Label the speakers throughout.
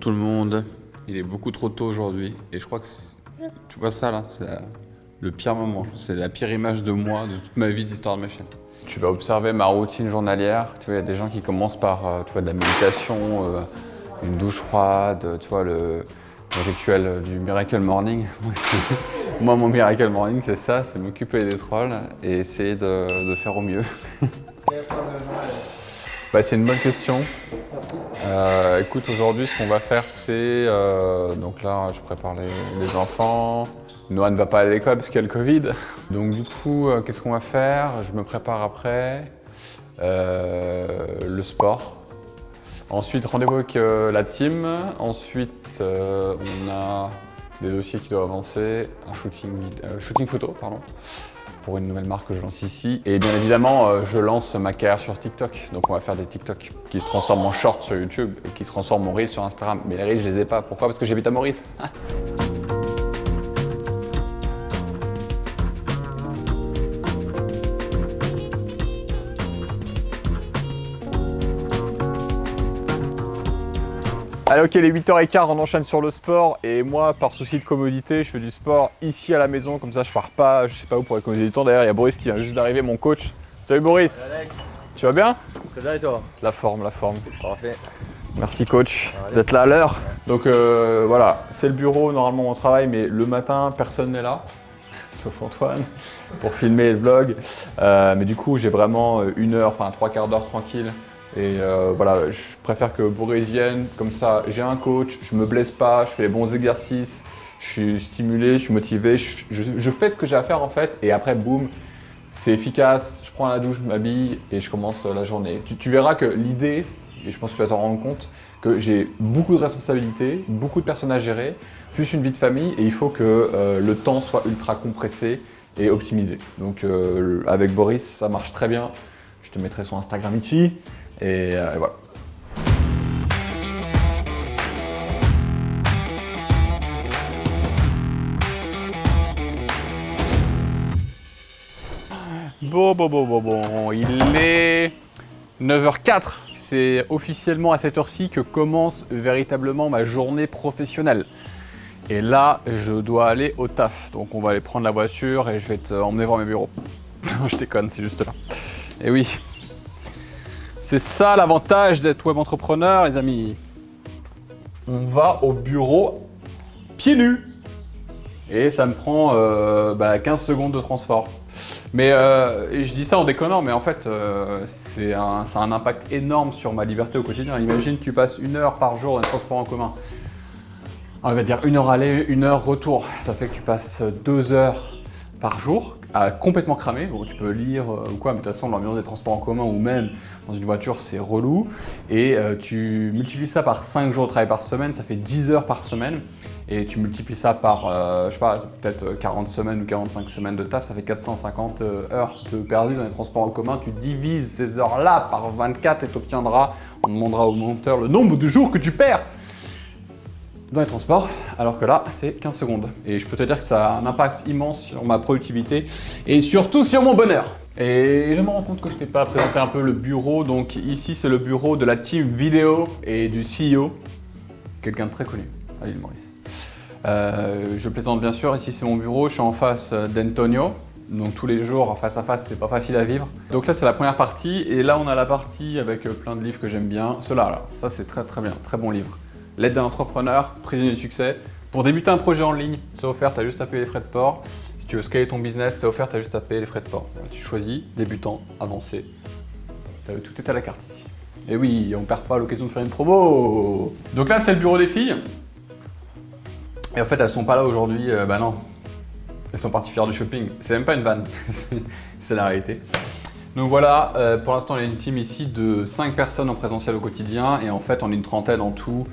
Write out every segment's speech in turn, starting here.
Speaker 1: tout le monde. Il est beaucoup trop tôt aujourd'hui et je crois que tu vois ça là, c'est le pire moment. C'est la pire image de moi de toute ma vie d'histoire de ma chaîne. Tu vas observer ma routine journalière. Tu vois, il y a des gens qui commencent par euh, tu vois, de la méditation, euh, une douche froide, tu vois, le, le rituel du Miracle Morning. Moi, mon Miracle Morning, c'est ça, c'est m'occuper des trolls et essayer de, de faire au mieux. Bah, c'est une bonne question. Euh, écoute, aujourd'hui, ce qu'on va faire, c'est. euh, donc là, je prépare les, enfants. Noah ne va pas à l'école parce qu'il y a le Covid. Donc, du coup, euh, qu'est-ce qu'on va faire? Je me prépare après. Le sport. Ensuite, rendez-vous avec la team. Ensuite, on a des dossiers qui doivent avancer. Un shooting, shooting photo, pardon pour une nouvelle marque que je lance ici. Et bien évidemment, euh, je lance ma carrière sur TikTok. Donc on va faire des TikTok qui se transforment en short sur YouTube et qui se transforment en Reels sur Instagram. Mais les Reels, je les ai pas. Pourquoi? Parce que j'habite à Maurice.
Speaker 2: Allez ok, les 8h15, on enchaîne sur le sport et moi, par souci de commodité, je fais du sport ici à la maison, comme ça je pars pas, je sais pas où pour économiser du temps. D'ailleurs, il y a Boris qui vient juste d'arriver, mon coach. Salut Boris,
Speaker 3: Alex,
Speaker 2: tu vas bien?
Speaker 3: Très bien et toi?
Speaker 2: La forme, la forme.
Speaker 3: Parfait.
Speaker 2: Merci coach d'être là à l'heure. Donc euh, voilà, c'est le bureau, normalement on travaille, mais le matin, personne n'est là, sauf Antoine, pour filmer le vlog. Euh, mais du coup, j'ai vraiment euh, une heure, enfin trois quarts d'heure tranquille. Et euh, voilà, je préfère que Boris vienne, comme ça j'ai un coach, je me blesse pas, je fais les bons exercices, je suis stimulé, je suis motivé, je, fais ce que j'ai à faire en fait, et après boum, c'est efficace, je prends la douche, je m'habille et je commence euh, la journée. Tu, tu verras que l'idée, et je pense que tu vas t'en rendre compte, que j'ai beaucoup de responsabilités, beaucoup de personnes à gérer, plus une vie de famille, et il faut que euh, le temps soit ultra compressé et optimisé. Donc euh, avec Boris, ça marche très bien. Je te mettrai son Instagram ici, et, euh, et voilà. Bon, bon, bon, bon, bon, il est 9h04. C'est officiellement à cette heure-ci que commence véritablement ma journée professionnelle. Et là, je dois aller au taf. Donc on va aller prendre la voiture et je vais te emmener voir mes bureaux. Je déconne, c'est juste là. Et oui. C'est ça l'avantage d'être web entrepreneur, les amis. On va au bureau pieds nus. Et ça me prend euh, bah, 15 secondes de transport. Mais euh, je dis ça en déconnant, mais en fait, euh, ça a un impact énorme sur ma liberté au quotidien. Imagine, tu passes une heure par jour dans les transports en commun. On va dire une heure aller, une heure retour. Ça fait que tu passes deux heures par jour à complètement cramer. Bon, tu peux lire euh, ou quoi, mais de toute façon, l'ambiance des transports en commun ou même dans une voiture, c'est relou. Et euh, tu multiplies ça par 5 jours de travail par semaine, ça fait 10 heures par semaine. Et tu multiplies ça par, euh, je sais pas, peut-être euh, 40 semaines ou 45 semaines de taf, ça fait 450 euh, heures de perdues dans les transports en commun. Tu divises ces heures-là par 24 et tu obtiendras, on demandera au monteur le nombre de jours que tu perds dans les transports, alors que là, c'est 15 secondes. Et je peux te dire que ça a un impact immense sur ma productivité et surtout sur mon bonheur. Et je me rends compte que je t'ai pas présenté un peu le bureau. Donc ici, c'est le bureau de la team vidéo et du CEO, quelqu'un de très connu à l'île Maurice. Euh, je plaisante bien sûr, ici c'est mon bureau, je suis en face d'Antonio. Donc tous les jours, face à face, c'est pas facile à vivre. Donc là, c'est la première partie. Et là, on a la partie avec plein de livres que j'aime bien. Ceux-là, là, ça c'est très très bien, très bon livre. L'aide d'un entrepreneur, prisonnier du succès. Pour débuter un projet en ligne, c'est offert, tu as juste à payer les frais de port. Si tu veux scaler ton business, c'est offert, tu as juste à payer les frais de port. Tu choisis débutant, avancé. Tout est à la carte ici. Et oui, on perd pas l'occasion de faire une promo. Donc là, c'est le bureau des filles. Et en fait, elles sont pas là aujourd'hui, euh, bah non. Elles sont parties faire du shopping. C'est même pas une vanne, C'est- c'est la réalité. Donc voilà, euh, pour l'instant, il y a une team ici de 5 personnes en présentiel au quotidien. Et en fait, on est une trentaine en tout.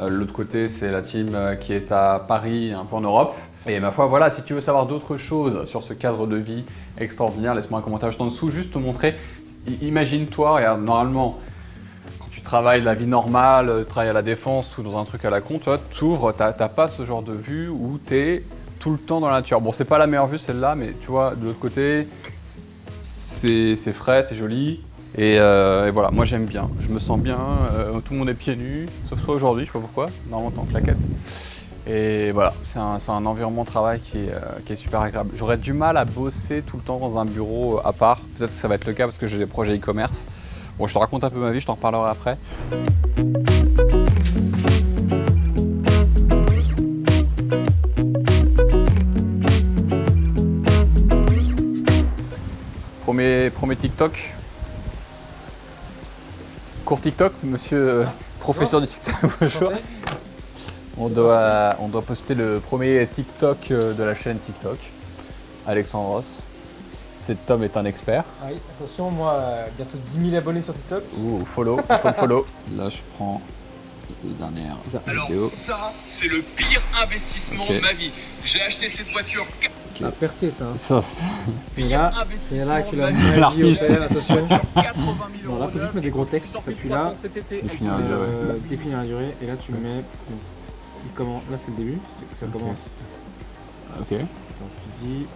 Speaker 2: Euh, L'autre côté, c'est la team euh, qui est à Paris, un peu en Europe. Et ma foi, voilà, si tu veux savoir d'autres choses sur ce cadre de vie extraordinaire, laisse-moi un commentaire juste en dessous, juste te montrer. Imagine-toi, regarde, normalement, quand tu travailles la vie normale, euh, tu travailles à la défense ou dans un truc à la con, tu vois, t'ouvres, t'as pas ce genre de vue où t'es tout le temps dans la nature. Bon, c'est pas la meilleure vue celle-là, mais tu vois, de l'autre côté, c'est frais, c'est joli. Et, euh, et voilà, moi j'aime bien. Je me sens bien. euh, tout le monde est pieds nus, sauf toi aujourd'hui, je sais pas pourquoi. Normalement, en claquette. Et voilà, c'est un, environnement de travail qui est, euh, qui est super agréable. J'aurais du mal à bosser tout le temps dans un bureau à part. Peut-être que ça va être le cas parce que j'ai des projets e-commerce. Bon, je te raconte un peu ma vie, je t'en reparlerai après. Premier, premier TikTok. Cours TikTok, monsieur euh, professeur du TikTok. Bonjour. On doit, on doit poster le premier TikTok euh, de la chaîne TikTok. Alexandre Ross. Cet homme est un expert.
Speaker 3: Ah Oui, attention, moi, euh, bientôt 10 000 abonnés sur TikTok.
Speaker 2: Ouh, follow, il faut le follow. Là, je prends
Speaker 3: ça.
Speaker 4: Alors ça, c'est le pire investissement de ma vie. J'ai acheté cette voiture
Speaker 3: Ça a percé, ça. hein.
Speaker 2: Ça, c'est-
Speaker 3: Puis là, c'est là que
Speaker 2: L'artiste.
Speaker 3: attention.
Speaker 4: 80 000
Speaker 3: Bon, là, faut juste mettre des gros textes. T'appuies là,
Speaker 4: 300 cet été.
Speaker 2: Définir la durée.
Speaker 3: euh, définir la durée, et là, tu mets. donc, il commence- Là, c'est le début, ça commence.
Speaker 2: Ok,
Speaker 3: Attends, tu dis.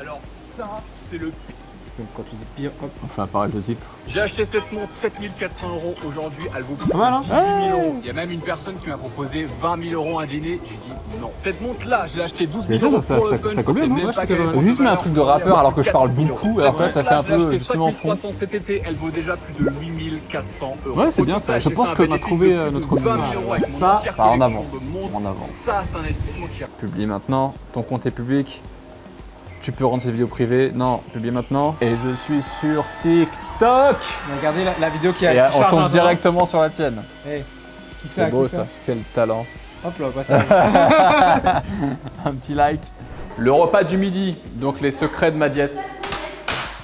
Speaker 4: Alors ça, c'est le pire.
Speaker 3: Donc, quand tu dis pire, hop.
Speaker 2: on fait apparaître le titre.
Speaker 4: J'ai acheté cette montre 7400 euros aujourd'hui. Elle vaut
Speaker 3: mal, hein
Speaker 4: 18 000 euros. Il y a même une personne qui m'a proposé 20 000 euros un dîner. J'ai dit non. Cette montre là, je l'ai achetée 12
Speaker 2: C'est
Speaker 4: 000 euros.
Speaker 2: ça, ça-
Speaker 4: pour
Speaker 2: ça-
Speaker 4: le fun.
Speaker 2: ça non
Speaker 4: pas
Speaker 3: que-
Speaker 2: Juste mets un truc de rappeur alors que je parle beaucoup, alors que là, ça fait un peu, justement, fond.
Speaker 4: 5300 cet été. Elle vaut déjà plus de 8400 euros.
Speaker 2: Ouais, c'est bien, ça. Je pense qu'on a trouvé,
Speaker 4: de
Speaker 2: euh,
Speaker 4: plus de
Speaker 2: notre
Speaker 4: 20
Speaker 2: niveau.
Speaker 4: 000 euros avec mon
Speaker 2: Ça, en avance.
Speaker 4: de.
Speaker 2: En avance.
Speaker 4: Ça, c'est un investissement qui a
Speaker 2: Publie maintenant, ton compte est public. Tu peux rendre ces vidéos privées. Non, publie maintenant. Et je suis sur TikTok
Speaker 3: Regardez la, la vidéo qui a.
Speaker 2: Et
Speaker 3: qui
Speaker 2: on tombe directement sur la tienne.
Speaker 3: Hey, qui
Speaker 2: C'est beau ça, quel talent.
Speaker 3: Hop là, au passage.
Speaker 2: Un petit like. Le repas du midi, donc les secrets de ma diète.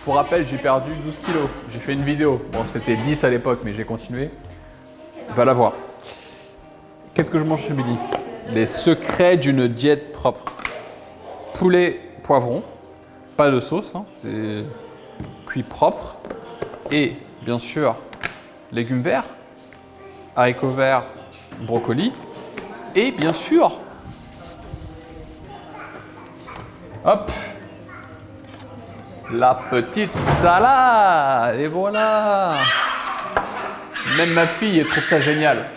Speaker 2: Pour rappel, j'ai perdu 12 kilos. J'ai fait une vidéo. Bon, c'était 10 à l'époque, mais j'ai continué. Va la voir. Qu'est-ce que je mange ce midi? Les secrets d'une diète propre. Poulet poivron, pas de sauce, hein, c'est cuit propre. Et bien sûr, légumes verts, haricots verts, brocoli. Et bien sûr, Hop La petite salade Et voilà Même ma fille trouve ça génial.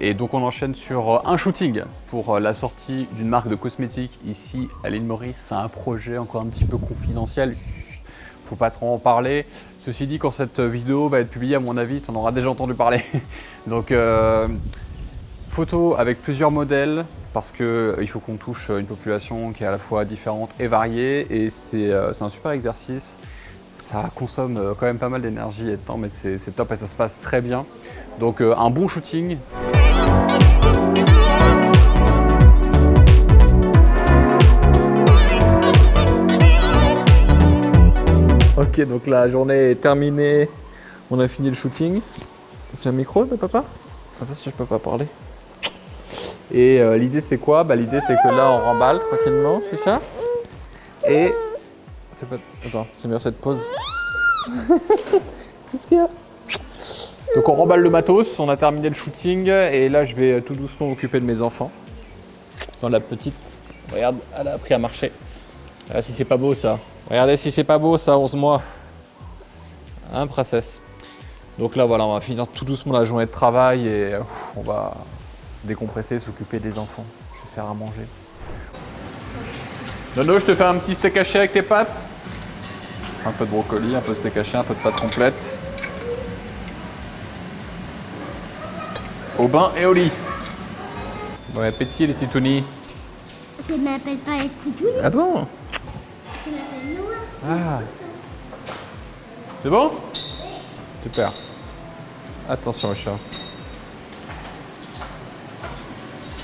Speaker 2: Et donc on enchaîne sur euh, un shooting pour euh, la sortie d'une marque de cosmétiques ici à l'île Maurice. C'est un projet encore un petit peu confidentiel. Faut pas trop en parler. Ceci dit, quand cette vidéo va être publiée, à mon avis, tu en auras déjà entendu parler. Donc euh, Photo avec plusieurs modèles parce qu'il faut qu'on touche une population qui est à la fois différente et variée et c'est un super exercice. Ça consomme quand même pas mal d'énergie et de temps mais c'est top et ça se passe très bien. Donc un bon shooting. Ok donc la journée est terminée. On a fini le shooting. C'est un micro de papa? Je sais pas si je peux pas parler. Et euh, l'idée c'est quoi? Bah, L'idée c'est que là on remballe tranquillement, c'est ça? Et. Pas... Attends, c'est mieux cette pause. Qu'est-ce qu'il y a? Donc on remballe le matos, on a terminé le shooting et là je vais tout doucement m'occuper de mes enfants. Dans la petite. Regarde, elle a appris à marcher. Regarde si c'est pas beau ça. Regardez si c'est pas beau ça, 11 mois. Hein, princesse Donc là voilà, on va finir tout doucement la journée de travail et ouf, on va décompresser, s'occuper des enfants. Je vais faire à manger. Nono, je te fais un petit steak haché avec tes pâtes. Un peu de brocoli, un peu de steak haché, un peu de pâtes complètes. Au bain et au lit. Bon appétit les titounis.
Speaker 5: Je ne m'appelle pas les titouilles,
Speaker 2: Ah bon? Ah. C'est bon Super. Attention au chat.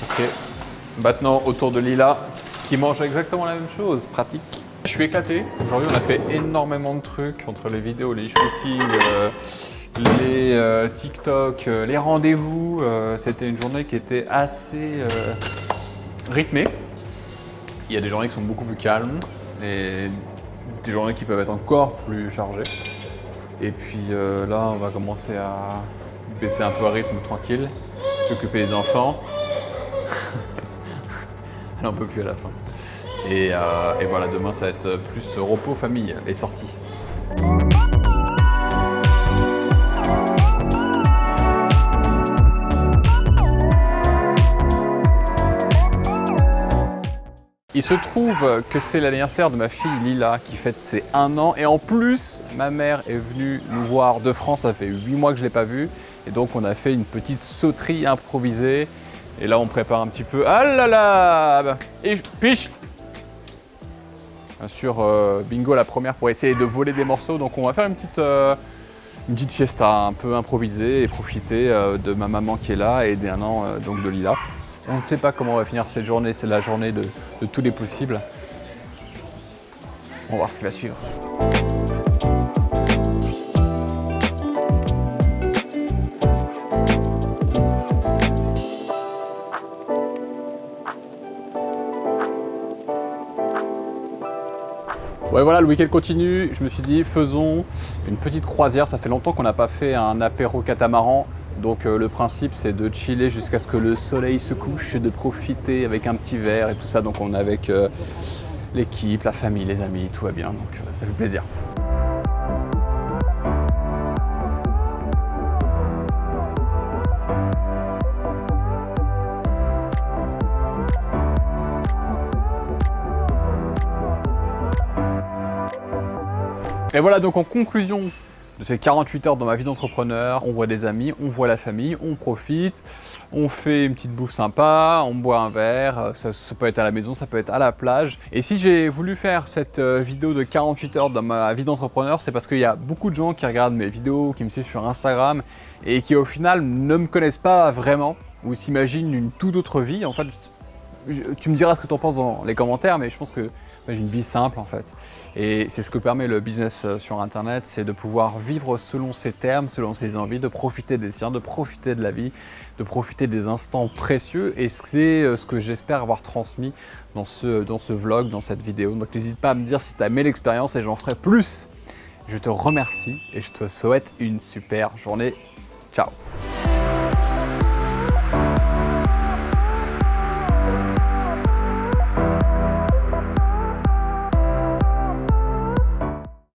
Speaker 2: Ok. Maintenant, autour de Lila, qui mange exactement la même chose. Pratique. Je suis éclaté. Aujourd'hui, on a fait énormément de trucs entre les vidéos, les shootings, euh, les euh, TikTok, euh, les rendez-vous. C'était une journée qui était assez rythmée. Il y a des journées qui sont beaucoup plus calmes et des journées qui peuvent être encore plus chargées. Et puis euh, là, on va commencer à baisser un peu à rythme tranquille, s'occuper des enfants. Elle en peut plus à la fin. Et, euh, et voilà, demain, ça va être plus repos famille et sortie. Il se trouve que c'est l'anniversaire de ma fille Lila qui fête ses un an. Et en plus ma mère est venue nous voir de France, ça fait 8 mois que je ne l'ai pas vue. Et donc on a fait une petite sauterie improvisée. Et là on prépare un petit peu. Ah là là Et piche. Bien sûr, euh, bingo la première pour essayer de voler des morceaux. Donc on va faire une petite, euh, une petite fiesta un peu improvisée et profiter euh, de ma maman qui est là et des un an donc de Lila. On ne sait pas comment on va finir cette journée, c'est la journée de, tous les possibles. On va voir ce qui va suivre. Ouais voilà, le week-end continue. Je me suis dit, faisons une petite croisière. Ça fait longtemps qu'on n'a pas fait un apéro catamaran. Donc euh, le principe, c'est de chiller jusqu'à ce que le soleil se couche et de profiter avec un petit verre et tout ça. Donc on est avec euh, l'équipe, la famille, les amis, tout va bien. Donc euh, ça fait plaisir. Et voilà donc en conclusion de ces 48 heures dans ma vie d'entrepreneur, on voit des amis, on voit la famille, on profite, on fait une petite bouffe sympa, on boit un verre, ça, ça peut être à la maison, ça peut être à la plage. Et si j'ai voulu faire cette euh, vidéo de 48 heures dans ma vie d'entrepreneur, c'est parce qu'il y a beaucoup de gens qui regardent mes vidéos, qui me suivent sur Instagram et qui au final ne me connaissent pas vraiment ou s'imaginent une toute autre vie. En fait, tu me diras ce que tu en penses dans les commentaires, mais je pense que moi, j'ai une vie simple en fait. Et c'est ce que permet le business euh, sur Internet, c'est de pouvoir vivre selon ses termes, selon ses envies, de profiter des siens, de profiter de la vie, de profiter des instants précieux. Et c'est euh, ce que j'espère avoir transmis dans ce, dans ce vlog, dans cette vidéo. Donc n'hésite pas à me dire si tu as aimé l'expérience et j'en ferai plus. Je te remercie et je te souhaite une super journée. Ciao